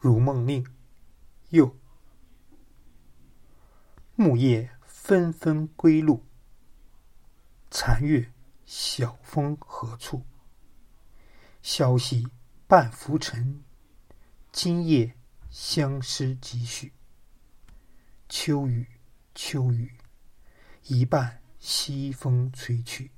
如梦令，又木叶纷纷归路。残月晓风何处？消息半浮沉，今夜相思几许。秋雨秋雨，一半西风吹去。